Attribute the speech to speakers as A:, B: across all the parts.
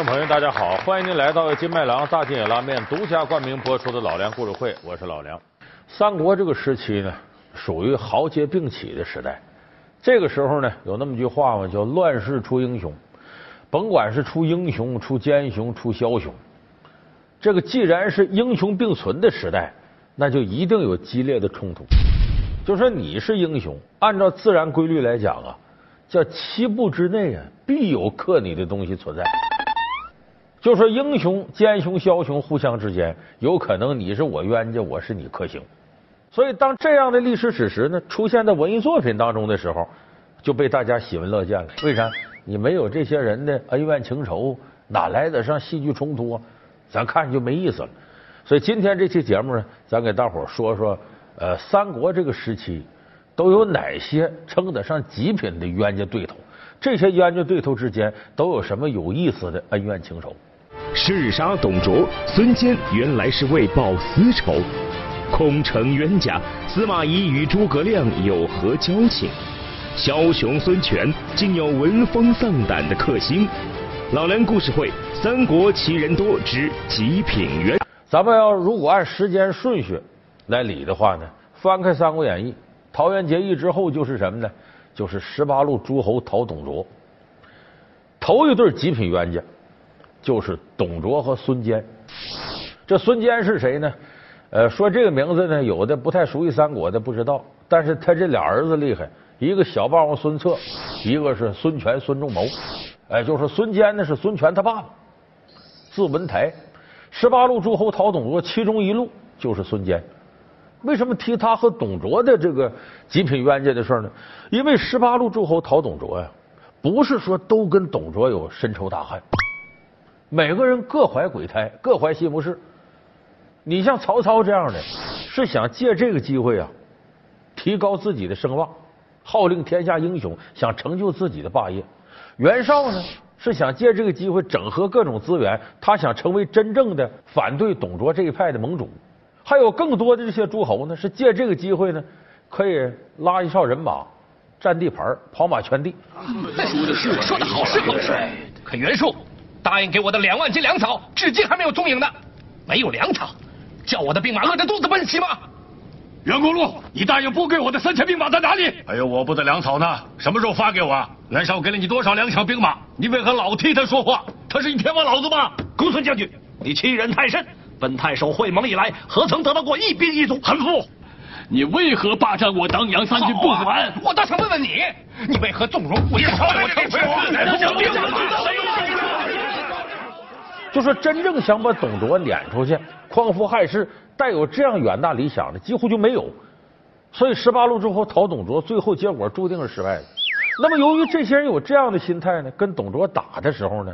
A: 众朋友，大家好，欢迎您来到金麦郎大金野拉面独家冠名播出的老梁故事会，我是老梁。三国这个时期呢，属于豪杰并起的时代。这个时候呢，有那么句话嘛，叫“乱世出英雄”。甭管是出英雄、出奸雄、出枭雄，这个既然是英雄并存的时代，那就一定有激烈的冲突。就说你是英雄，按照自然规律来讲啊，叫七步之内啊，必有克你的东西存在。就说英雄、奸雄、枭雄互相之间，有可能你是我冤家，我是你克星。所以，当这样的历史史实呢出现在文艺作品当中的时候，就被大家喜闻乐见了。为啥？你没有这些人的恩怨情仇，哪来得上戏剧冲突啊？咱看就没意思了。所以今天这期节目呢，咱给大伙说说，呃，三国这个时期都有哪些称得上极品的冤家对头？这些冤家对头之间都有什么有意思的恩怨情仇？
B: 弑杀董卓，孙坚原来是为报私仇；空城冤家，司马懿与诸葛亮有何交情？枭雄孙权竟有闻风丧胆的克星？老梁故事会：三国奇人多之极品冤。
A: 咱们要如果按时间顺序来理的话呢，翻开《三国演义》，桃园结义之后就是什么呢？就是十八路诸侯讨董卓。头一对极品冤家。就是董卓和孙坚，这孙坚是谁呢？呃，说这个名字呢，有的不太熟悉三国的不知道，但是他这俩儿子厉害，一个小霸王孙策，一个是孙权孙仲谋。哎，就是孙坚呢是孙权他爸爸，字文台。十八路诸侯讨董卓，其中一路就是孙坚。为什么提他和董卓的这个极品冤家的事呢？因为十八路诸侯讨董卓呀，不是说都跟董卓有深仇大恨。每个人各怀鬼胎，各怀心不是。你像曹操这样的，是想借这个机会啊，提高自己的声望，号令天下英雄，想成就自己的霸业。袁绍呢，是想借这个机会整合各种资源，他想成为真正的反对董卓这一派的盟主。还有更多的这些诸侯呢，是借这个机会呢，可以拉一哨人马，占地盘，跑马圈地。
C: 说的是说的好是好事，可袁术。答应给我的两万斤粮草，至今还没有踪影呢。没有粮草，叫我的兵马饿着肚子奔袭吗？
D: 袁公路，你答应拨给我的三千兵马在哪里？
E: 还有我部的粮草呢？什么时候发给我？袁绍给了你多少粮饷兵马？你为何老替他说话？他是你天王老子吗？
C: 公孙将军，你欺人太甚！本太守会盟以来，何曾得到过一兵一卒？
D: 韩馥，你为何霸占我当阳三郡不还？
C: 我倒想问问你，你为何纵容我朝我臣服？
A: 就说真正想把董卓撵出去、匡扶汉室、带有这样远大理想的，几乎就没有。所以十八路诸侯讨董卓，最后结果注定是失败的。那么，由于这些人有这样的心态呢，跟董卓打的时候呢，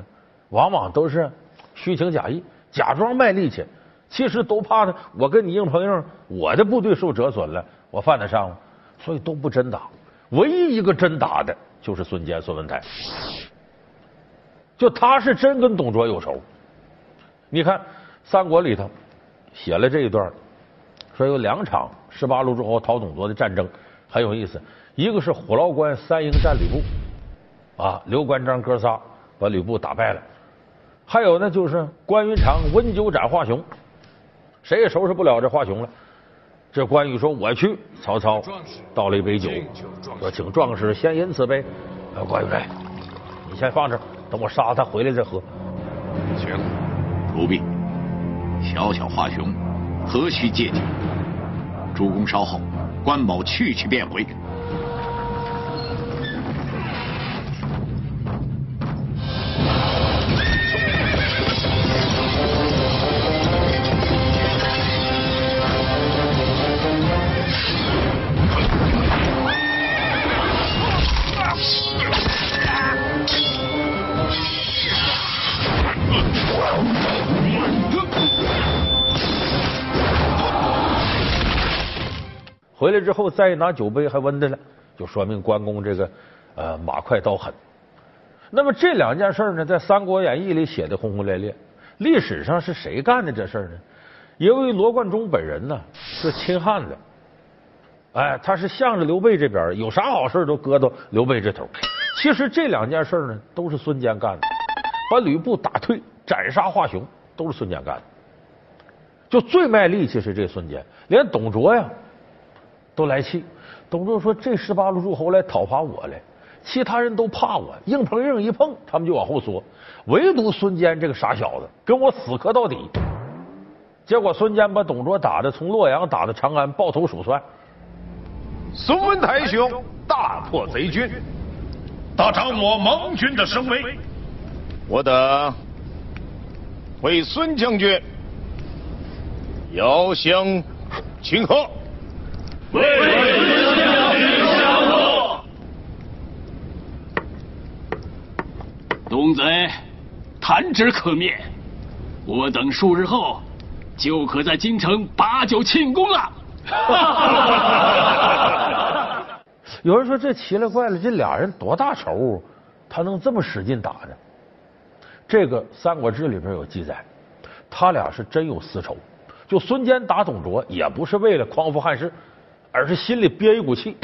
A: 往往都是虚情假意，假装卖力气，其实都怕呢。我跟你硬碰硬，我的部队受折损了，我犯得上吗？所以都不真打。唯一一个真打的，就是孙坚、孙文台，就他是真跟董卓有仇。你看《三国》里头写了这一段，说有两场十八路诸侯讨董卓的战争很有意思。一个是虎牢关三英战吕布，啊，刘关张哥仨把吕布打败了。还有呢，就是关云长温酒斩华雄，谁也收拾不了这华雄了。这关羽说：“我去。”曹操倒了一杯酒，说：“请壮士先饮此杯。”关羽说：“你先放这，等我杀他回来再喝。”
F: 行。不必，小小华雄，何须借酒？主公稍后，关某去去便回。
A: 来之后，再拿酒杯还温的呢，就说明关公这个呃马快刀狠。那么这两件事呢，在《三国演义》里写的轰轰烈烈。历史上是谁干的这事呢？因为罗贯中本人呢是亲汉的，哎，他是向着刘备这边，有啥好事都搁到刘备这头。其实这两件事呢，都是孙坚干的。把吕布打退，斩杀华雄，都是孙坚干的。就最卖力气是这孙坚，连董卓呀都来气。董卓说：“这十八路诸侯来讨伐我来，其他人都怕我，硬碰硬一碰，他们就往后缩，唯独孙坚这个傻小子跟我死磕到底。”结果孙坚把董卓打的从洛阳打到长安，抱头鼠窜。
G: 孙文台兄大破贼军，
E: 大掌我盟军的声威，
G: 我等为孙将军遥相请贺。
E: 为孙将军相贺。
H: 东贼弹指可灭，我等数日后就可在京城把酒庆功了。
A: 有人说这奇了怪了，这俩人多大仇，他能这么使劲打呢？这个《三国志》里边有记载，他俩是真有私仇。就孙坚打董卓，也不是为了匡扶汉室，而是心里憋一股气。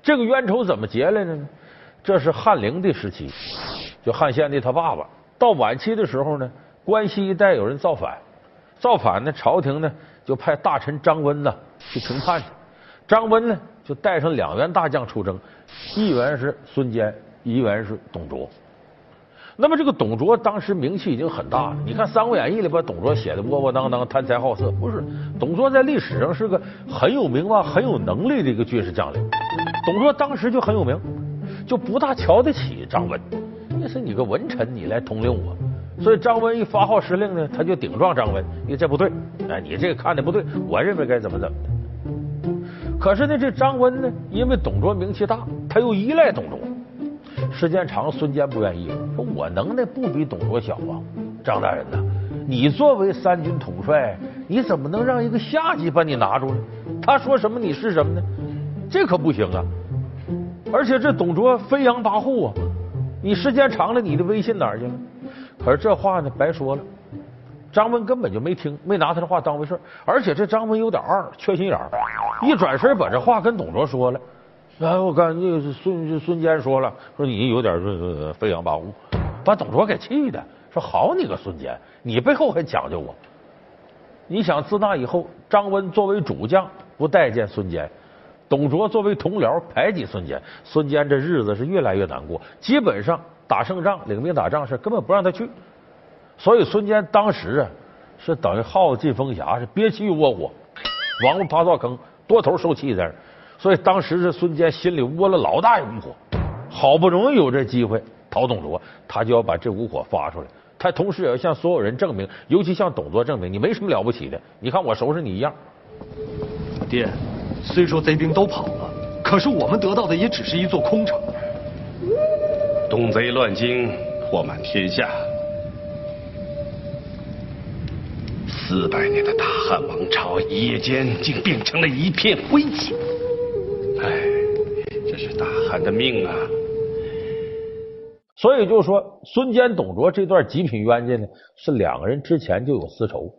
A: 这个冤仇怎么结来的呢？这是汉灵帝时期，就汉献帝他爸爸。到晚期的时候呢，关西一带有人造反，造反呢，朝廷呢就派大臣张温呐去平叛去。张温呢就带上两员大将出征，一员是孙坚，一员是董卓。那么这个董卓当时名气已经很大了。你看《三国演义》里把董卓写的窝窝囊囊、贪财好色，不是？董卓在历史上是个很有名望、很有能力的一个军事将领。董卓当时就很有名，就不大瞧得起张温。那是你个文臣，你来统领我。所以张温一发号施令呢，他就顶撞张温，因为这不对，哎，你这个看的不对，我认为该怎么怎么的。可是呢，这张温呢，因为董卓名气大，他又依赖董卓。时间长，孙坚不愿意，说我能耐不比董卓小啊，张大人呐，你作为三军统帅，你怎么能让一个下级把你拿住呢？他说什么你是什么呢？这可不行啊！而且这董卓飞扬跋扈啊，你时间长了，你的威信哪去了？可是这话呢，白说了。张温根本就没听，没拿他的话当回事而且这张温有点二，缺心眼儿，一转身把这话跟董卓说了。哎，我刚那个孙孙坚说了，说你有点这飞扬跋扈，把董卓给气的。说好你个孙坚，你背后还讲究我。你想自那以后，张温作为主将不待见孙坚，董卓作为同僚排挤孙坚，孙坚这日子是越来越难过。基本上打胜仗、领兵打仗是根本不让他去。所以孙坚当时啊，是等于耗子进风匣，是憋气窝火，王八爬灶坑，多头受气在。所以当时这孙坚心里窝了老大一股火，好不容易有这机会讨董卓，他就要把这股火发出来。他同时也要向所有人证明，尤其向董卓证明，你没什么了不起的。你看我收拾你一样。
I: 爹，虽说贼兵都跑了，可是我们得到的也只是一座空城。
G: 东贼乱京，祸满天下。四百年的大汉王朝，一夜间竟变成了一片灰烬。他，的命啊！
A: 所以就说孙坚、董卓这段极品冤家呢，是两个人之前就有私仇。《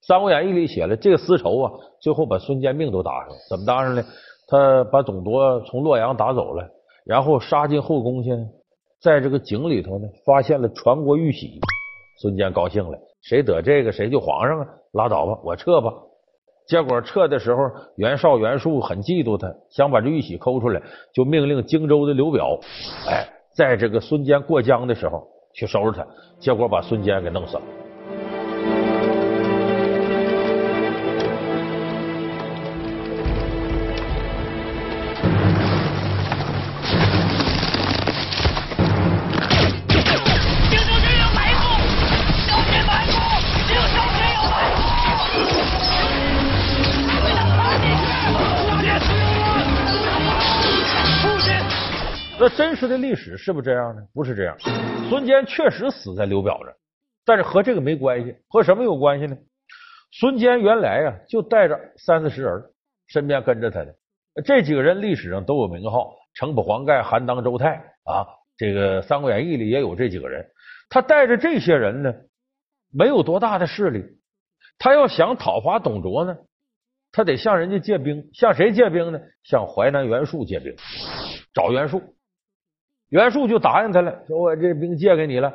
A: 三国演义》里写了，这个私仇啊，最后把孙坚命都搭上了。怎么搭上呢？他把董卓从洛阳打走了，然后杀进后宫去呢，在这个井里头呢，发现了传国玉玺。孙坚高兴了。谁得这个谁就皇上啊！拉倒吧，我撤吧。结果撤的时候，袁绍、袁术很嫉妒他，想把这玉玺抠出来，就命令荆州的刘表，哎，在这个孙坚过江的时候去收拾他。结果把孙坚给弄死了。这的历史是不是这样呢？不是这样。孙坚确实死在刘表这，但是和这个没关系，和什么有关系呢？孙坚原来呀就带着三四十人，身边跟着他的这几个人，历史上都有名号：城濮黄盖、韩当、周泰啊。这个《三国演义》里也有这几个人。他带着这些人呢，没有多大的势力。他要想讨伐董卓呢，他得向人家借兵。向谁借兵呢？向淮南袁术借兵，找袁术。袁术就答应他了，说我这兵借给你了。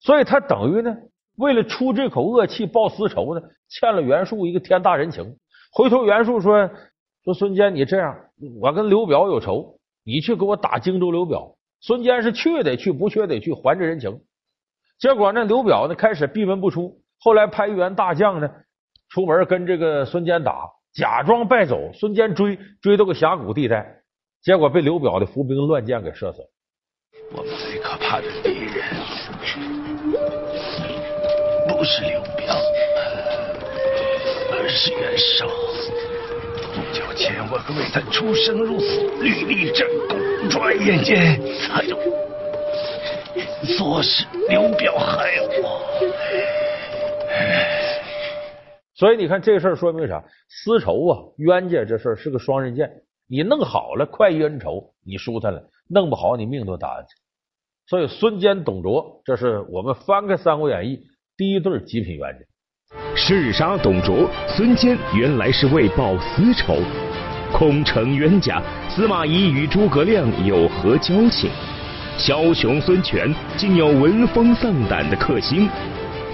A: 所以他等于呢，为了出这口恶气报私仇呢，欠了袁术一个天大人情。回头袁术说说孙坚，你这样，我跟刘表有仇，你去给我打荆州刘表。孙坚是去得去，不去得去，还这人情。结果呢，刘表呢开始闭门不出，后来派一员大将呢出门跟这个孙坚打，假装败走，孙坚追追到个峡谷地带，结果被刘表的伏兵乱箭给射死了。
G: 我们最可怕的敌人不是刘表，而是袁绍。不久前我可为他出生入死，屡立战功，转眼间他就。说是刘表害我，
A: 所以你看这事儿说明啥？私仇啊，冤家这事儿是个双刃剑。你弄好了，快意恩仇，你舒坦了；弄不好，你命都搭进去。所以孙坚、董卓，这是我们翻开《三国演义》第一对极品冤家。
B: 弑杀董卓，孙坚原来是为报私仇。空城冤家，司马懿与诸葛亮有何交情？枭雄孙权竟有闻风丧胆的克星。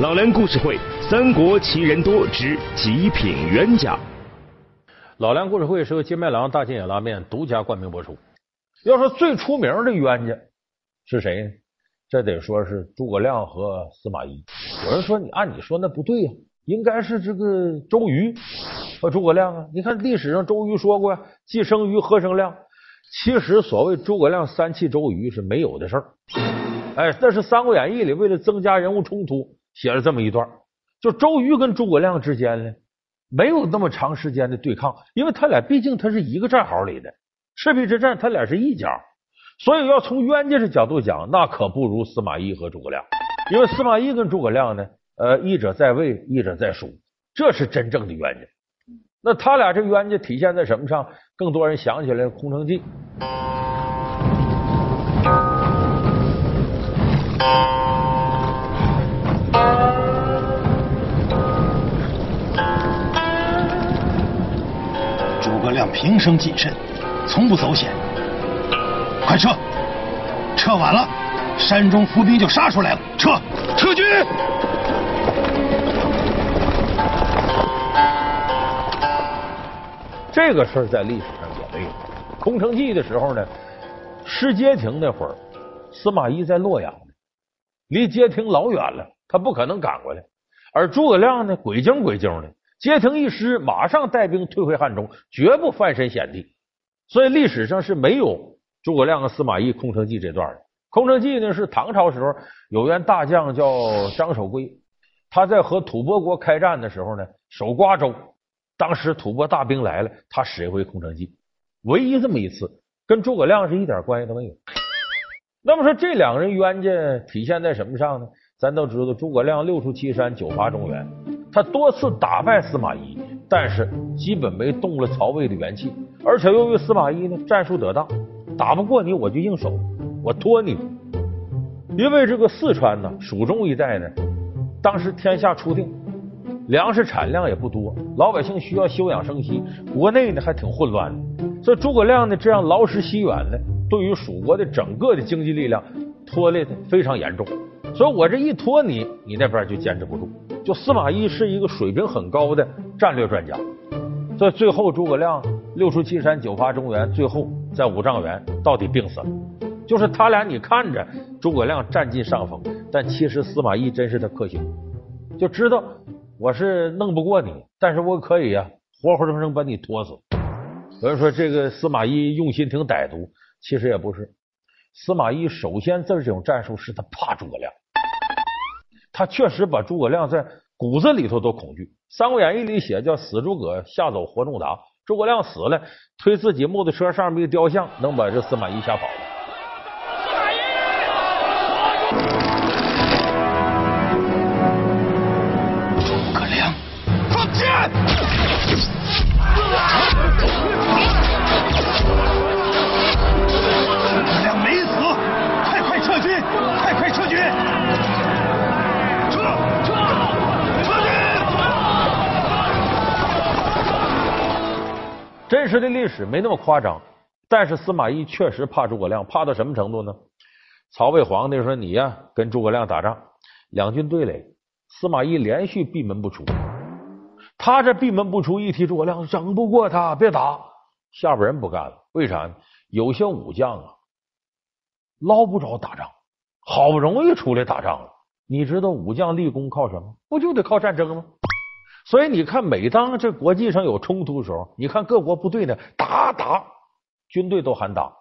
B: 老梁故事会《三国奇人多之极品冤家》。
A: 老梁故事会是由金麦郎大金眼拉面独家冠名播出。要说最出名的冤家是谁呢？这得说是诸葛亮和司马懿。有人说你按你说那不对呀，应该是这个周瑜和诸葛亮啊。你看历史上周瑜说过呀，既生瑜，何生亮。其实，所谓诸葛亮三气周瑜是没有的事儿。哎，那是《三国演义》里为了增加人物冲突写了这么一段。就周瑜跟诸葛亮之间呢，没有那么长时间的对抗，因为他俩毕竟他是一个战壕里的。赤壁之战，他俩是一家，所以要从冤家的角度讲，那可不如司马懿和诸葛亮。因为司马懿跟诸葛亮呢，呃，一者在位，一者在蜀，这是真正的冤家。那他俩这冤家体现在什么上？更多人想起来《空城计》。
J: 诸葛亮平生谨慎，从不走险。快撤！撤晚了，山中伏兵就杀出来了。撤！撤军！
A: 这个事儿在历史上也没有。空城计的时候呢，失街亭那会儿，司马懿在洛阳呢，离街亭老远了，他不可能赶过来。而诸葛亮呢，鬼精鬼精的，街亭一失，马上带兵退回汉中，绝不翻身险地。所以历史上是没有诸葛亮和司马懿空城计这段的。空城计呢，是唐朝时候有员大将叫张守珪，他在和吐蕃国开战的时候呢，守瓜州。当时吐蕃大兵来了，他使一回空城计，唯一这么一次，跟诸葛亮是一点关系都没有。那么说这两个人冤家体现在什么上呢？咱都知道，诸葛亮六出祁山，九伐中原，他多次打败司马懿，但是基本没动了曹魏的元气。而且由于司马懿呢战术得当，打不过你我就硬守，我拖你。因为这个四川呢，蜀中一带呢，当时天下初定。粮食产量也不多，老百姓需要休养生息，国内呢还挺混乱的，所以诸葛亮呢这样劳师西远呢，对于蜀国的整个的经济力量拖累的非常严重。所以我这一拖你，你那边就坚持不住。就司马懿是一个水平很高的战略专家，所以最后诸葛亮六出祁山，九伐中原，最后在五丈原到底病死了。就是他俩，你看着诸葛亮占尽上风，但其实司马懿真是他克星，就知道。我是弄不过你，但是我可以呀，活活生生把你拖死。有人说这个司马懿用心挺歹毒，其实也不是。司马懿首先这种战术是他怕诸葛亮，他确实把诸葛亮在骨子里头都恐惧。《三国演义》里写叫死诸葛，吓走活仲达。诸葛亮死了，推自己木头车上面一个雕像，能把这司马懿吓跑了。真实的历史没那么夸张，但是司马懿确实怕诸葛亮，怕到什么程度呢？曹魏皇帝说：“你呀，跟诸葛亮打仗，两军对垒，司马懿连续闭门不出。他这闭门不出，一提诸葛亮，整不过他，别打。下边人不干了，为啥呢？有些武将啊，捞不着打仗，好不容易出来打仗了。你知道武将立功靠什么？不就得靠战争吗？所以你看，每当这国际上有冲突的时候，你看各国部队呢，打打，军队都喊打。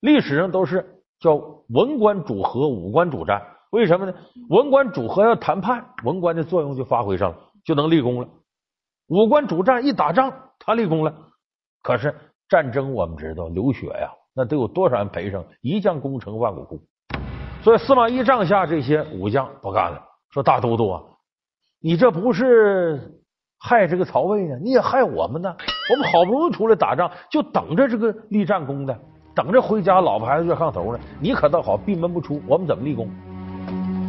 A: 历史上都是。”叫文官主和，武官主战。为什么呢？文官主和要谈判，文官的作用就发挥上了，就能立功了。武官主战，一打仗他立功了。可是战争我们知道流血呀，那得有多少人赔上？一将功成万骨枯。所以司马懿帐下这些武将不干了，说大都督啊，你这不是害这个曹魏呢？你也害我们呢？我们好不容易出来打仗，就等着这个立战功的。等着回家，老婆孩子热炕头呢。你可倒好，闭门不出，我们怎么立功？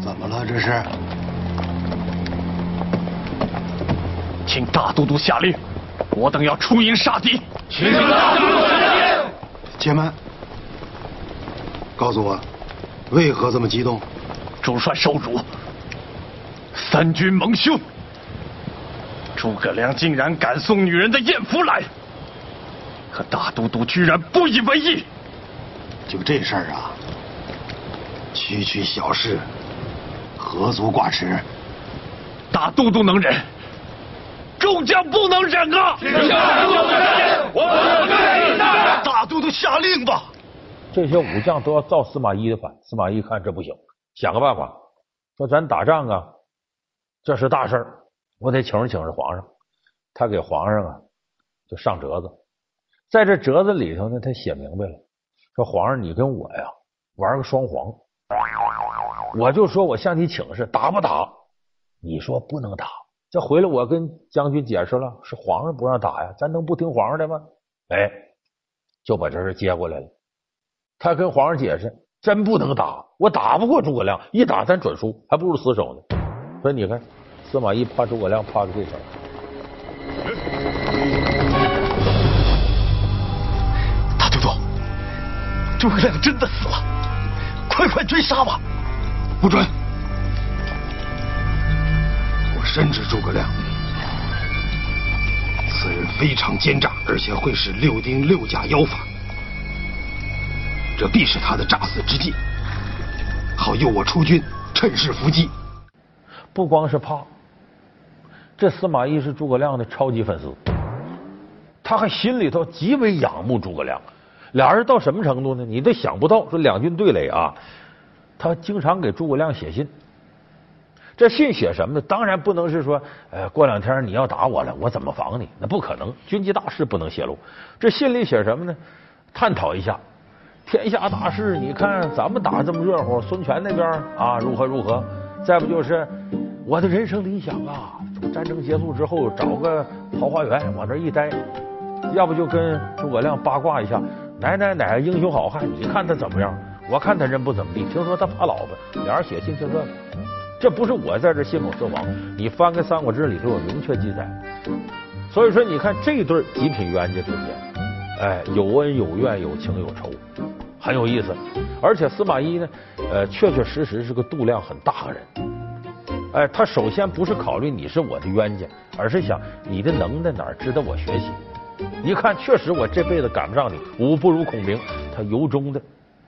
J: 怎么了？这是？
I: 请大都督下令，我等要出营杀敌。
J: 请大都督下令。且慢，告诉我，为何这么激动？
I: 主帅受辱，三军蒙羞。诸葛亮竟然敢送女人的艳福来，可大都督居然不以为意。
J: 就这事儿啊，区区小事，何足挂齿？
I: 大都督能忍，众将不能忍啊！
G: 大都督下令，我们愿意
J: 大都督下令吧。
A: 这些武将都要造司马懿的反。司马懿看这不行，想个办法，说咱打仗啊，这是大事我得请示请示皇上。他给皇上啊就上折子，在这折子里头呢，他写明白了。说皇上，你跟我呀玩个双簧，我就说我向你请示，打不打？你说不能打。这回来我跟将军解释了，是皇上不让打呀，咱能不听皇上的吗？哎，就把这事接过来了。他跟皇上解释，真不能打，我打不过诸葛亮，一打咱准输，还不如死守呢。说你看，司马懿怕诸葛亮，怕的这事
J: 诸葛亮真的死了，快快追杀吧！不准！我深知诸葛亮，此人非常奸诈，而且会使六丁六甲妖法，这必是他的诈死之计，好诱我出军，趁势伏击。
A: 不光是怕，这司马懿是诸葛亮的超级粉丝，他还心里头极为仰慕诸葛亮。俩人到什么程度呢？你都想不到，说两军对垒啊，他经常给诸葛亮写信。这信写什么呢？当然不能是说，呃，过两天你要打我了，我怎么防你？那不可能，军机大事不能泄露。这信里写什么呢？探讨一下天下大事。你看咱们打这么热乎，孙权那边啊如何如何？再不就是我的人生理想啊，从战争结束之后找个桃花源往那一待，要不就跟诸葛亮八卦一下。哪哪哪个英雄好汉？你看他怎么样？我看他人不怎么地。听说他怕老婆，俩人写信就这。这不是我在这信口雌黄。你翻开《三国志》里头有明确记载。所以说，你看这对极品冤家之间，哎，有恩有怨，有情有仇，很有意思。而且司马懿呢，呃，确确实实是个度量很大的人。哎，他首先不是考虑你是我的冤家，而是想你的能耐哪儿值得我学习。一看，确实我这辈子赶不上你，武不如孔明。他由衷的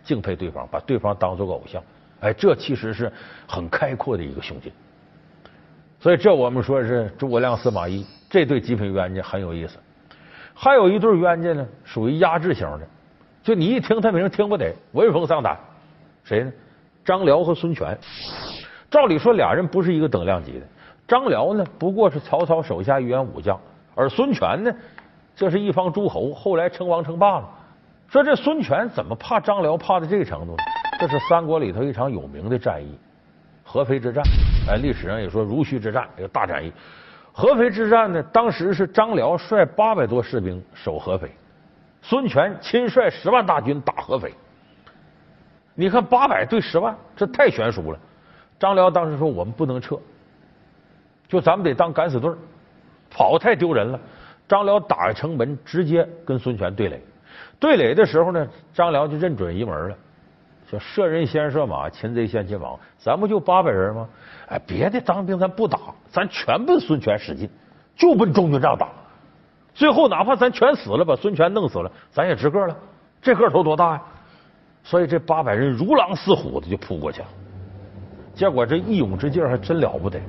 A: 敬佩对方，把对方当做个偶像。哎，这其实是很开阔的一个胸襟。所以，这我们说是诸葛亮、司马懿这对极品冤家很有意思。还有一对冤家呢，属于压制型的，就你一听他名听不得，闻风丧胆。谁呢？张辽和孙权。照理说，俩人不是一个等量级的。张辽呢，不过是曹操手下一员武将，而孙权呢？这是一方诸侯，后来称王称霸了。说这孙权怎么怕张辽，怕到这个程度呢？这是三国里头一场有名的战役——合肥之战。哎，历史上也说如须之战，一个大战役。合肥之战呢，当时是张辽率八百多士兵守合肥，孙权亲率十万大军打合肥。你看八百对十万，这太悬殊了。张辽当时说：“我们不能撤，就咱们得当敢死队跑太丢人了。”张辽打开城门，直接跟孙权对垒。对垒的时候呢，张辽就认准一门了，叫射人先射马，擒贼先擒王。咱不就八百人吗？哎，别的当兵咱不打，咱全奔孙权使劲，就奔中军帐打。最后哪怕咱全死了，把孙权弄死了，咱也值个了。这个头多大呀？所以这八百人如狼似虎的就扑过去了。结果这一勇之劲还真了不得，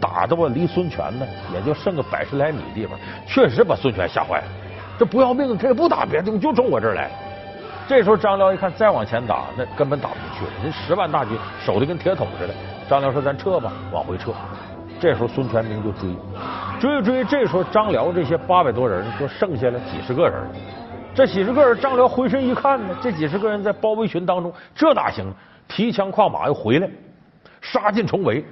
A: 打的我离孙权呢也就剩个百十来米地方，确实把孙权吓坏了。这不要命，这也不打别的地方，就冲我这儿来。这时候张辽一看，再往前打，那根本打不进去了。人十万大军守的跟铁桶似的。张辽说：“咱撤吧，往回撤。”这时候孙权兵就追，追追。这时候张辽这些八百多人，就剩下了几十个人。这几十个人，张辽回身一看呢，这几十个人在包围群当中，这哪行？提枪跨马又回来，杀进重围，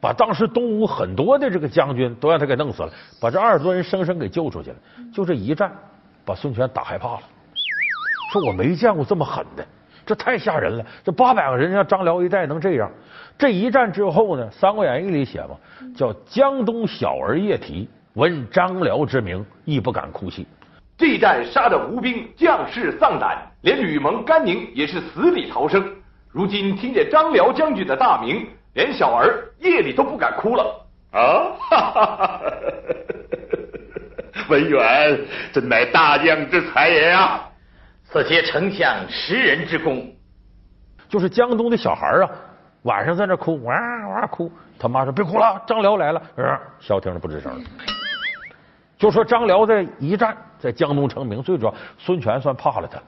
A: 把当时东吴很多的这个将军都让他给弄死了，把这二十多人生生给救出去了。就这一战，把孙权打害怕了。说我没见过这么狠的，这太吓人了。这八百个人让张辽一带能这样？这一战之后呢，《三国演义》里写嘛，叫江东小儿夜啼，闻张辽之名，亦不敢哭泣。
K: 这一战杀的吴兵将士丧胆，连吕蒙、甘宁也是死里逃生。如今听见张辽将军的大名，连小儿夜里都不敢哭了。啊！
L: 文远真乃大将之才也啊！
K: 此皆丞相识人之功。
A: 就是江东的小孩啊，晚上在那哭，哇哇哭。他妈说别哭了，张辽来了。消停的不吱声。就说张辽在一战在江东成名，最主要孙权算怕了他，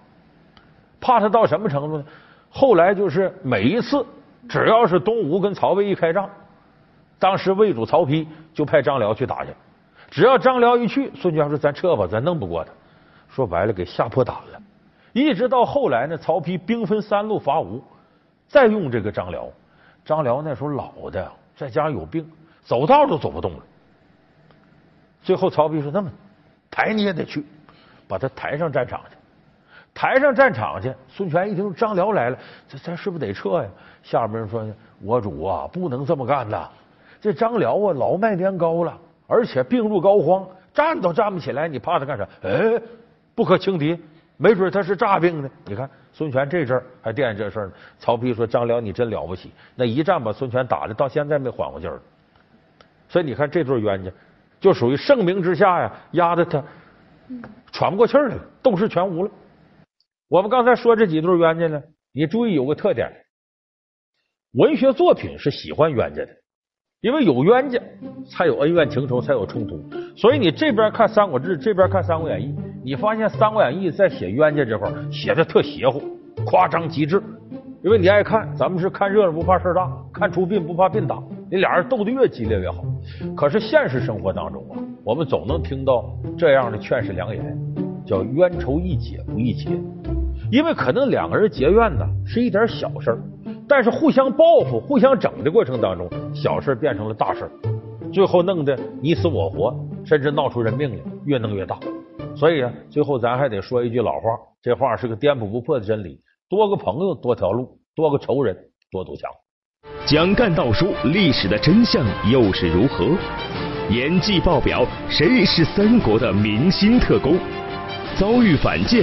A: 怕他到什么程度呢？后来就是每一次只要是东吴跟曹魏一开仗，当时魏主曹丕就派张辽去打去。只要张辽一去，孙权说咱撤吧，咱弄不过他。说白了，给吓破胆了。一直到后来呢，曹丕兵分三路伐吴，再用这个张辽。张辽那时候老的，再加上有病，走道都走不动了。最后曹丕说：“那么抬你也得去，把他抬上战场去。抬上战场去。”孙权一听张辽来了，这咱是不是得撤呀？下边人说：“我主啊，不能这么干呐！这张辽啊，老迈年高了，而且病入膏肓，站都站不起来，你怕他干啥？哎，不可轻敌。”没准他是诈病呢。你看孙权这阵儿还惦记这事儿呢。曹丕说：“张辽，你真了不起，那一战把孙权打的到现在没缓过劲儿。所以你看这对冤家，就属于盛名之下呀，压得他喘不过气儿来了，斗志全无了。我们刚才说这几对冤家呢，你注意有个特点，文学作品是喜欢冤家的。”因为有冤家，才有恩怨情仇，才有冲突。所以你这边看《三国志》，这边看《三国演义》，你发现《三国演义》在写冤家这块写的特邪乎、夸张极致。因为你爱看，咱们是看热闹不怕事大，看出殡不怕殡打。你俩人斗得越激烈越好。可是现实生活当中啊，我们总能听到这样的劝世良言，叫冤仇易解不易结。因为可能两个人结怨呢，是一点小事。但是互相报复、互相整的过程当中，小事变成了大事，最后弄得你死我活，甚至闹出人命来，越弄越大。所以啊，最后咱还得说一句老话，这话是个颠扑不破的真理：多个朋友多条路，多个仇人多堵墙。
B: 蒋干道书历史的真相又是如何？演技爆表，谁是三国的明星特工？遭遇反间。